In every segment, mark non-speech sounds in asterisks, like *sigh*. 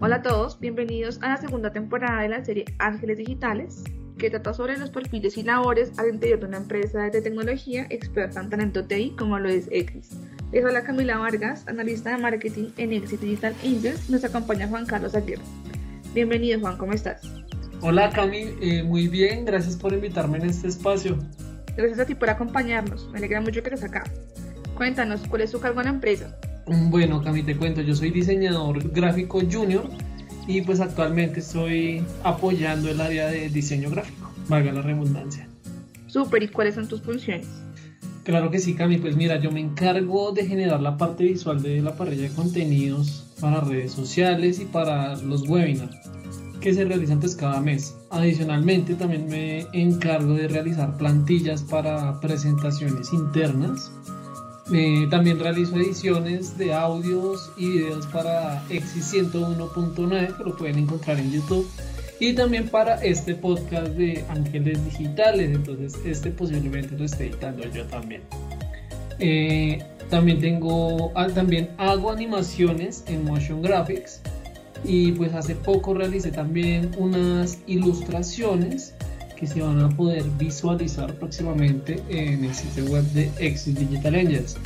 Hola a todos, bienvenidos a la segunda temporada de la serie Ángeles Digitales, que trata sobre los perfiles y labores al interior de una empresa de tecnología experta en talento TI como lo es X. Les habla Camila Vargas, analista de marketing en Exit Digital Angels, nos acompaña Juan Carlos Aguirre. Bienvenido Juan, ¿cómo estás? Hola Cami, eh, muy bien, gracias por invitarme en este espacio. Gracias a ti por acompañarnos, me alegra mucho que estés acá. Cuéntanos, ¿cuál es tu cargo en la empresa? Bueno, Cami, te cuento, yo soy diseñador gráfico junior y pues actualmente estoy apoyando el área de diseño gráfico, valga la redundancia. Súper, ¿y cuáles son tus funciones? Claro que sí, Cami, pues mira, yo me encargo de generar la parte visual de la parrilla de contenidos para redes sociales y para los webinars que se realizan pues cada mes. Adicionalmente también me encargo de realizar plantillas para presentaciones internas eh, también realizo ediciones de audios y videos para Exis 101.9 que lo pueden encontrar en YouTube. Y también para este podcast de Ángeles Digitales. Entonces este posiblemente lo esté editando yo también. Eh, también tengo ah, también hago animaciones en motion graphics. Y pues hace poco realicé también unas ilustraciones que se van a poder visualizar próximamente en el sitio web de Exit Digital Angels.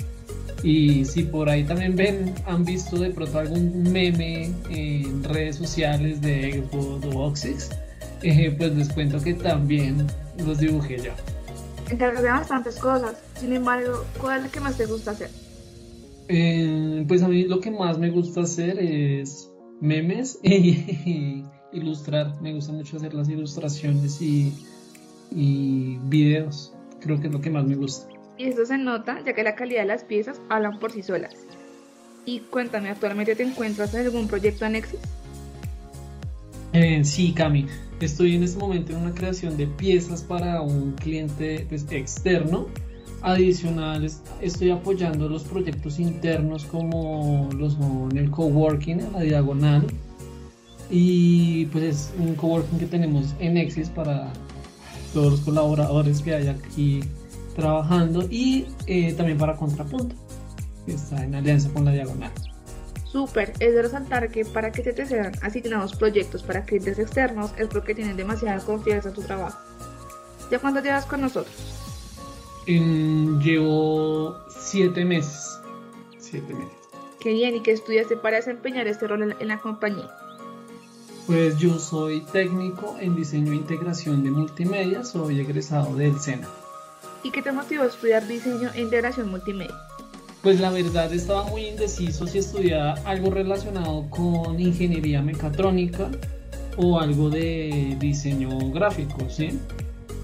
Y si por ahí también ven, han visto de pronto algún meme en redes sociales de Xbox o Oxys, eh, pues les cuento que también los dibujé yo. Encargas de bastantes cosas, sin embargo, ¿cuál es lo que más te gusta hacer? Eh, pues a mí lo que más me gusta hacer es memes *laughs* y, ilustrar. Me gusta mucho hacer las ilustraciones y, y videos. Creo que es lo que más me gusta. Y esto se nota ya que la calidad de las piezas hablan por sí solas. Y cuéntame, ¿actualmente te encuentras en algún proyecto en Eh, sí, Cami. Estoy en este momento en una creación de piezas para un cliente pues, externo. Adicional, estoy apoyando los proyectos internos como los en el coworking, en la diagonal, y pues es un coworking que tenemos en Exis para todos los colaboradores que hay aquí trabajando y eh, también para Contrapunto, que está en alianza con la Diagonal. Súper, es de resaltar que para que se te sean asignados proyectos para clientes externos es porque tienen demasiada confianza en tu trabajo. ¿Ya cuánto llevas con nosotros? llevo siete meses. Siete meses. Qué bien, ¿y qué estudiaste para desempeñar este rol en la compañía? Pues yo soy técnico en diseño e integración de multimedia, soy egresado del SENA. ¿Y qué te motivó a estudiar diseño e integración multimedia? Pues la verdad estaba muy indeciso si estudiaba algo relacionado con ingeniería mecatrónica o algo de diseño gráfico, ¿sí?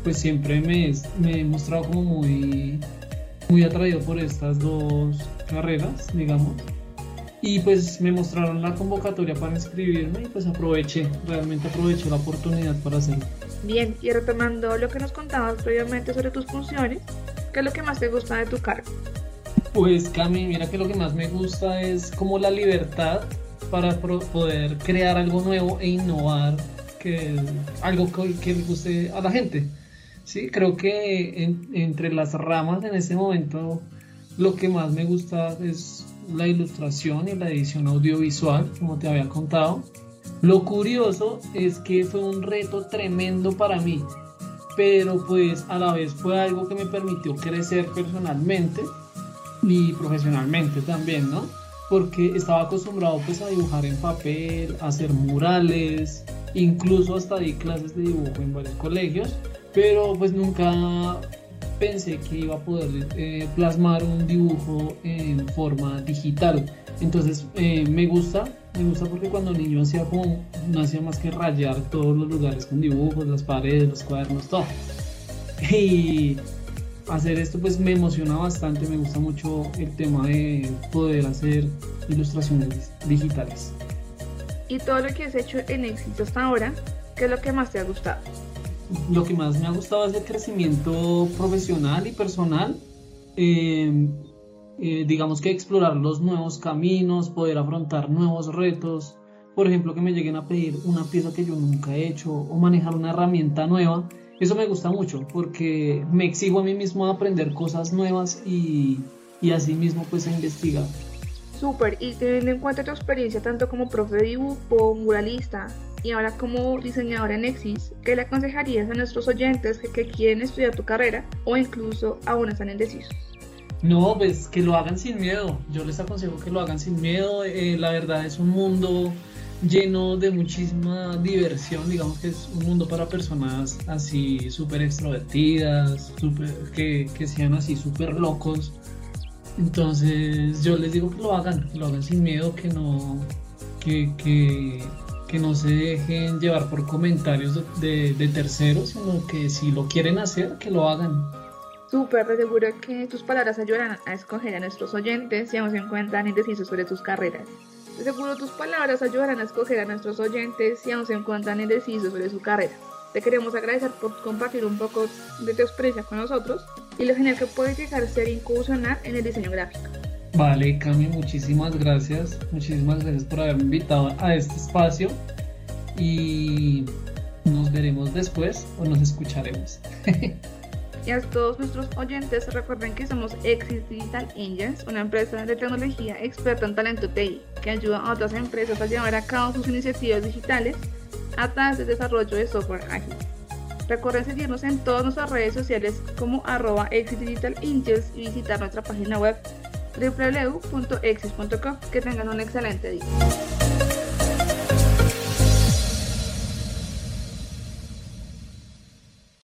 Pues siempre me, me he mostrado como muy, muy atraído por estas dos carreras, digamos y pues me mostraron la convocatoria para inscribirme y pues aproveché, realmente aproveché la oportunidad para hacerlo. Bien, y retomando lo que nos contabas previamente sobre tus funciones, ¿qué es lo que más te gusta de tu cargo? Pues Cami, mira que lo que más me gusta es como la libertad para poder crear algo nuevo e innovar, que algo que, le guste a la gente. Sí, creo que entre las ramas en este momento lo que más me gusta es la ilustración y la edición audiovisual, como te había contado. Lo curioso es que fue un reto tremendo para mí, pero pues a la vez fue algo que me permitió crecer personalmente y profesionalmente también, ¿no? Porque estaba acostumbrado pues a dibujar en papel, a hacer murales, incluso hasta di clases de dibujo en varios colegios, pero pues nunca pensé que iba a poder eh, plasmar un dibujo en forma digital. Entonces eh, me gusta, me gusta porque cuando niño hacía como, no hacía más que rayar todos los lugares con dibujos, las paredes, los cuadernos, todo. *laughs* Y hacer esto pues me emociona bastante, me gusta mucho el tema de poder hacer ilustraciones digitales. Y todo lo que has hecho en éxito hasta ahora, ¿qué es lo que más te ha gustado? Lo que más me ha gustado es el crecimiento profesional y personal. Em, eh, digamos que explorar los nuevos caminos, poder afrontar nuevos retos. Por ejemplo, que me lleguen a pedir una pieza que yo nunca he hecho o manejar una herramienta nueva. Eso me gusta mucho porque me exijo a mí mismo a aprender cosas nuevas y, y así mismo pues a investigar. Súper, y teniendo en cuenta tu experiencia tanto como profe de dibujo, muralista y ahora como diseñadora en Exis, ¿qué le aconsejarías a nuestros oyentes que, quieren estudiar tu carrera o incluso aún están indecisos? No, pues que lo hagan sin miedo. Yo les aconsejo que lo hagan sin miedo. Eh, la verdad es un mundo lleno de muchísima diversión, digamos que es un mundo para personas así súper extrovertidas, super, que, que sean así súper locos entonces yo les digo que lo hagan, lo hagan sin miedo, que no, que, que, que no se dejen llevar por comentarios de, terceros, sino que si lo quieren hacer, que lo hagan. Súper, de seguro que tus palabras ayudarán a escoger a nuestros oyentes si aún se encuentran indecisos sobre tus carreras. De seguro tus palabras ayudarán a escoger a nuestros oyentes si aún se encuentran indecisos sobre su carrera. Te queremos agradecer por compartir un poco de tu experiencia con nosotros y lo genial que puede llegar a ser incursionar en el diseño gráfico. Vale, Cami, muchísimas gracias. Muchísimas gracias por haberme invitado a este espacio y nos veremos después o nos escucharemos. *laughs* y a todos nuestros oyentes, recuerden que somos Exit Digital Engines, una empresa de tecnología experta en talento TI que ayuda a otras empresas a llevar a cabo sus iniciativas digitales a través del desarrollo de software ágil. Recuerden seguirnos en todas nuestras redes sociales como arroba Digital y visitar nuestra página web www.exis.com. Que tengan un excelente día.